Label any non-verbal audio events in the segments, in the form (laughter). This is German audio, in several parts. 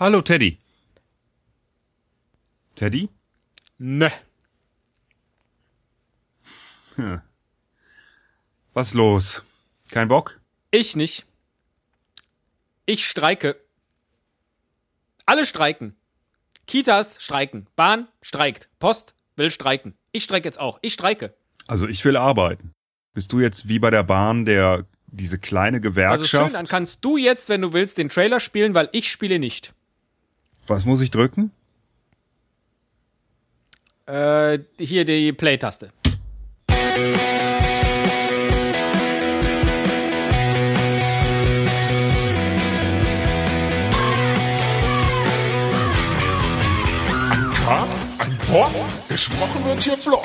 Hallo Teddy. Teddy? Ne. Hm. Was los? Kein Bock? Ich nicht. Ich streike. Alle streiken. Kitas streiken. Bahn streikt. Post will streiken. Ich streike jetzt auch. Ich streike. Also ich will arbeiten. Bist du jetzt wie bei der Bahn der diese kleine Gewerkschaft? Also schön, dann kannst du jetzt, wenn du willst, den Trailer spielen, weil ich spiele nicht. Was muss ich drücken? Äh, hier die Play-Taste. Cast, ein Pod, gesprochen wird hier flott.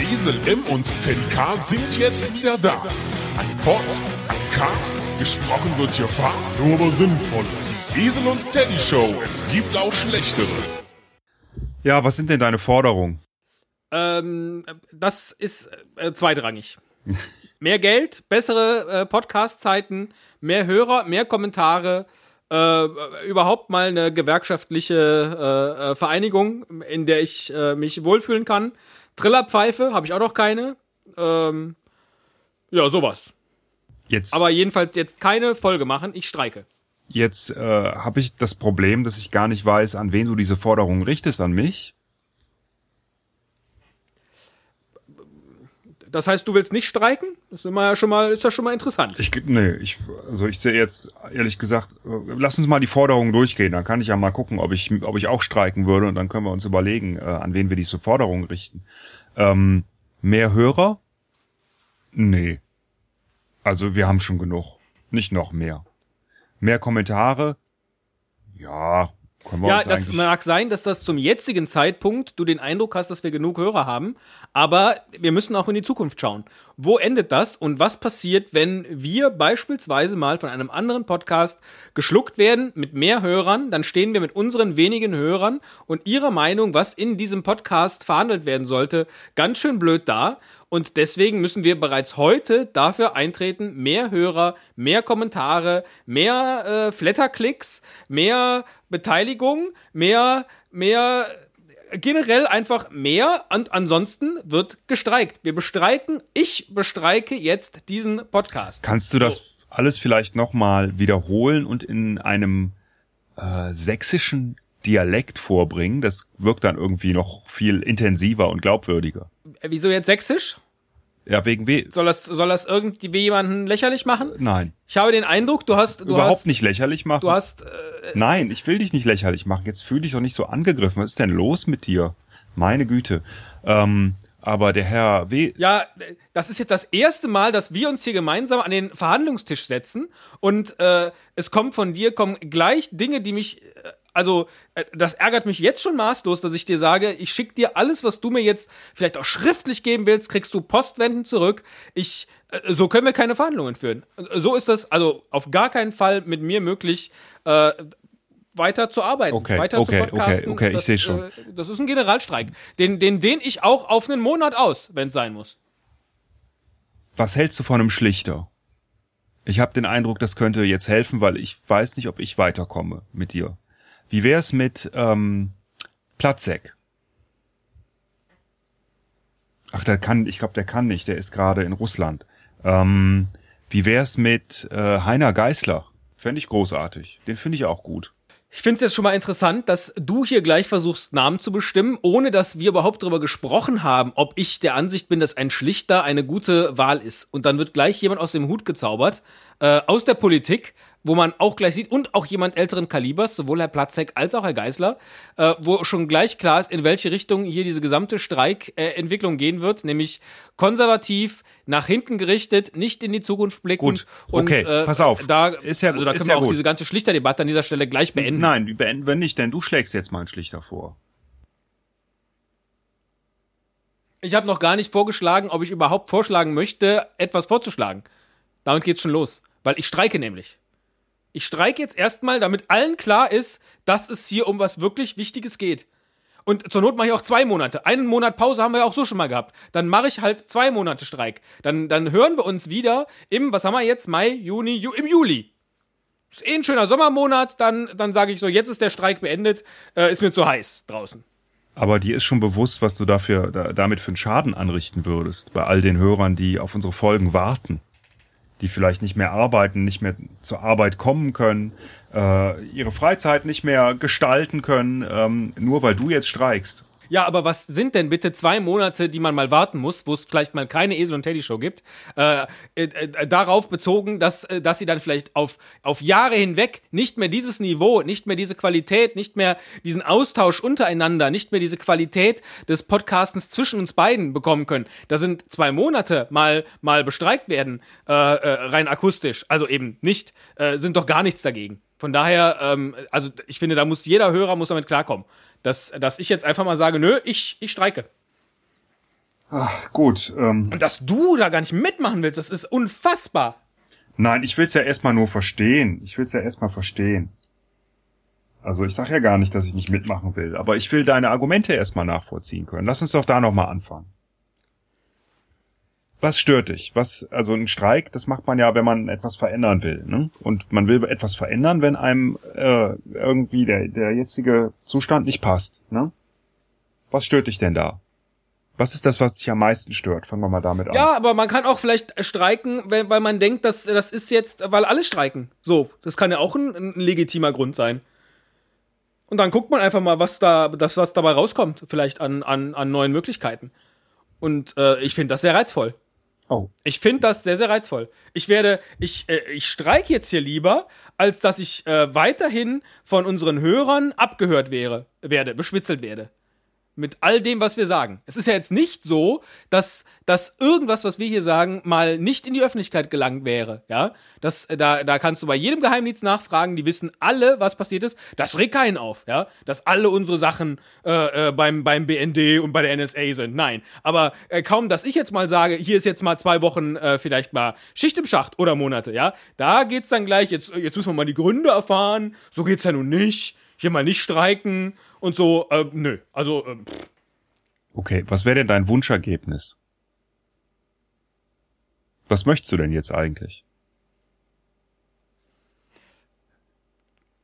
Esel M und Teddy K sind jetzt wieder da. Ein Pod, ein Cast, gesprochen wird hier fast, nur aber sinnvoll. Die Esel und Teddy Show, es gibt auch schlechtere. Ja, was sind denn deine Forderungen? Ähm, das ist äh, zweitrangig. (laughs) mehr Geld, bessere äh, Podcast-Zeiten, mehr Hörer, mehr Kommentare, äh, überhaupt mal eine gewerkschaftliche äh, äh, Vereinigung, in der ich äh, mich wohlfühlen kann. Trillerpfeife habe ich auch noch keine. Ähm, ja, sowas. Jetzt. Aber jedenfalls jetzt keine Folge machen, ich streike. Jetzt äh, habe ich das Problem, dass ich gar nicht weiß, an wen du diese Forderungen richtest, an mich. Das heißt, du willst nicht streiken? Das ist immer ja schon mal, ist ja schon mal interessant. Ich, nee, ich, also ich sehe jetzt, ehrlich gesagt, lass uns mal die Forderungen durchgehen. Dann kann ich ja mal gucken, ob ich, ob ich auch streiken würde und dann können wir uns überlegen, äh, an wen wir diese Forderungen richten. Ähm, mehr Hörer? Nee. Also wir haben schon genug. Nicht noch mehr. Mehr Kommentare? Ja, ja, das mag sein, dass das zum jetzigen Zeitpunkt du den Eindruck hast, dass wir genug Hörer haben, aber wir müssen auch in die Zukunft schauen. Wo endet das und was passiert, wenn wir beispielsweise mal von einem anderen Podcast geschluckt werden mit mehr Hörern, dann stehen wir mit unseren wenigen Hörern und ihrer Meinung, was in diesem Podcast verhandelt werden sollte, ganz schön blöd da und deswegen müssen wir bereits heute dafür eintreten, mehr Hörer, mehr Kommentare, mehr äh, Flatterklicks, mehr Beteiligung, mehr, mehr generell einfach mehr und ansonsten wird gestreikt. Wir bestreiken, ich bestreike jetzt diesen Podcast. Kannst du das so. alles vielleicht nochmal wiederholen und in einem äh, sächsischen Dialekt vorbringen? Das wirkt dann irgendwie noch viel intensiver und glaubwürdiger. Wieso jetzt sächsisch? Ja, wegen weh. Soll das, soll das irgendwie jemanden lächerlich machen? Nein. Ich habe den Eindruck, du hast. Du Überhaupt hast, nicht lächerlich machen. Du hast. Äh, Nein, ich will dich nicht lächerlich machen. Jetzt fühl dich doch nicht so angegriffen. Was ist denn los mit dir? Meine Güte. Ähm, aber der Herr W. Ja, das ist jetzt das erste Mal, dass wir uns hier gemeinsam an den Verhandlungstisch setzen und äh, es kommt von dir, kommen gleich Dinge, die mich. Äh, also, äh, das ärgert mich jetzt schon maßlos, dass ich dir sage, ich schicke dir alles, was du mir jetzt vielleicht auch schriftlich geben willst, kriegst du postwendend zurück. Ich, äh, so können wir keine Verhandlungen führen. So ist das also auf gar keinen Fall mit mir möglich. Äh, weiter zu arbeiten, okay, weiter okay, zu podcasten. Okay, okay, das, ich sehe schon. Äh, das ist ein Generalstreik. Den, den, den ich auch auf einen Monat aus, wenn es sein muss. Was hältst du von einem Schlichter? Ich habe den Eindruck, das könnte jetzt helfen, weil ich weiß nicht, ob ich weiterkomme mit dir. Wie wär's mit ähm, Platzek? Ach, der kann, ich glaube, der kann nicht, der ist gerade in Russland. Ähm, wie wär's mit äh, Heiner Geißler? Fände ich großartig. Den finde ich auch gut. Ich finde es jetzt schon mal interessant, dass du hier gleich versuchst, Namen zu bestimmen, ohne dass wir überhaupt darüber gesprochen haben, ob ich der Ansicht bin, dass ein Schlichter eine gute Wahl ist. Und dann wird gleich jemand aus dem Hut gezaubert, äh, aus der Politik, wo man auch gleich sieht, und auch jemand älteren Kalibers, sowohl Herr Platzek als auch Herr Geisler, äh, wo schon gleich klar ist, in welche Richtung hier diese gesamte Streikentwicklung äh, gehen wird, nämlich konservativ, nach hinten gerichtet, nicht in die Zukunft blicken. Gut, okay, und, äh, pass auf. Da, ist ja, also da können wir auch gut. diese ganze Schlichterdebatte an dieser Stelle gleich beenden. Nein, die beenden wir nicht, denn du schlägst jetzt mal einen Schlichter vor. Ich habe noch gar nicht vorgeschlagen, ob ich überhaupt vorschlagen möchte, etwas vorzuschlagen. Damit geht's schon los. Weil ich streike nämlich. Ich streike jetzt erstmal, damit allen klar ist, dass es hier um was wirklich Wichtiges geht. Und zur Not mache ich auch zwei Monate. Einen Monat Pause haben wir ja auch so schon mal gehabt. Dann mache ich halt zwei Monate Streik. Dann, dann hören wir uns wieder im, was haben wir jetzt, Mai, Juni, Ju im Juli. ist eh ein schöner Sommermonat, dann, dann sage ich so, jetzt ist der Streik beendet, äh, ist mir zu heiß draußen. Aber dir ist schon bewusst, was du dafür da, damit für einen Schaden anrichten würdest bei all den Hörern, die auf unsere Folgen warten, die vielleicht nicht mehr arbeiten, nicht mehr zur Arbeit kommen können, äh, ihre Freizeit nicht mehr gestalten können, ähm, nur weil du jetzt streikst. Ja, aber was sind denn bitte zwei Monate, die man mal warten muss, wo es vielleicht mal keine Esel und Teddy Show gibt, äh, äh, äh, darauf bezogen, dass, äh, dass sie dann vielleicht auf, auf Jahre hinweg nicht mehr dieses Niveau, nicht mehr diese Qualität, nicht mehr diesen Austausch untereinander, nicht mehr diese Qualität des Podcastens zwischen uns beiden bekommen können. Da sind zwei Monate mal, mal bestreikt werden, äh, rein akustisch. Also eben nicht, sind doch gar nichts dagegen. Von daher, ähm, also ich finde, da muss jeder Hörer muss damit klarkommen dass, dass ich jetzt einfach mal sage, nö, ich, ich streike. Ach, gut. Ähm, Und dass du da gar nicht mitmachen willst, das ist unfassbar. Nein, ich will's ja erstmal nur verstehen. Ich will's ja erstmal verstehen. Also ich sag ja gar nicht, dass ich nicht mitmachen will, aber ich will deine Argumente erstmal nachvollziehen können. Lass uns doch da nochmal anfangen. Was stört dich? Was, also ein Streik, das macht man ja, wenn man etwas verändern will. Ne? Und man will etwas verändern, wenn einem äh, irgendwie der, der jetzige Zustand nicht passt. Ne? Was stört dich denn da? Was ist das, was dich am meisten stört? Fangen wir mal damit an. Ja, aber man kann auch vielleicht streiken, weil, weil man denkt, dass das ist jetzt, weil alle streiken. So, das kann ja auch ein, ein legitimer Grund sein. Und dann guckt man einfach mal, was da, das, was dabei rauskommt, vielleicht an, an, an neuen Möglichkeiten. Und äh, ich finde das sehr reizvoll. Oh. Ich finde das sehr, sehr reizvoll. Ich werde, ich, äh, ich streike jetzt hier lieber, als dass ich äh, weiterhin von unseren Hörern abgehört wäre, werde, beschwitzelt werde mit all dem, was wir sagen. Es ist ja jetzt nicht so, dass, dass irgendwas, was wir hier sagen, mal nicht in die Öffentlichkeit gelangt wäre. Ja, das, äh, da, da kannst du bei jedem Geheimdienst nachfragen. Die wissen alle, was passiert ist. Das regt keinen auf. Ja, dass alle unsere Sachen äh, äh, beim, beim BND und bei der NSA sind. Nein, aber äh, kaum, dass ich jetzt mal sage, hier ist jetzt mal zwei Wochen äh, vielleicht mal Schicht im Schacht oder Monate. Ja, da geht's dann gleich. Jetzt, jetzt müssen wir mal die Gründe erfahren. So geht's ja nun nicht. Hier mal nicht streiken und so, äh, nö. Also, äh, pff. Okay, was wäre denn dein Wunschergebnis? Was möchtest du denn jetzt eigentlich?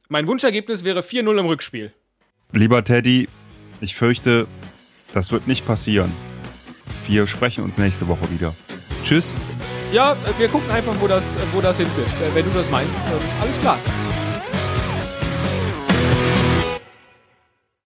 mein Wunschergebnis wäre 4-0 im Rückspiel. Lieber Teddy, ich fürchte, das wird nicht passieren. Wir sprechen uns nächste Woche wieder. Tschüss. Ja, äh, wir gucken einfach, wo das, wo das hinführt. Äh, Wenn du das meinst, äh, alles klar.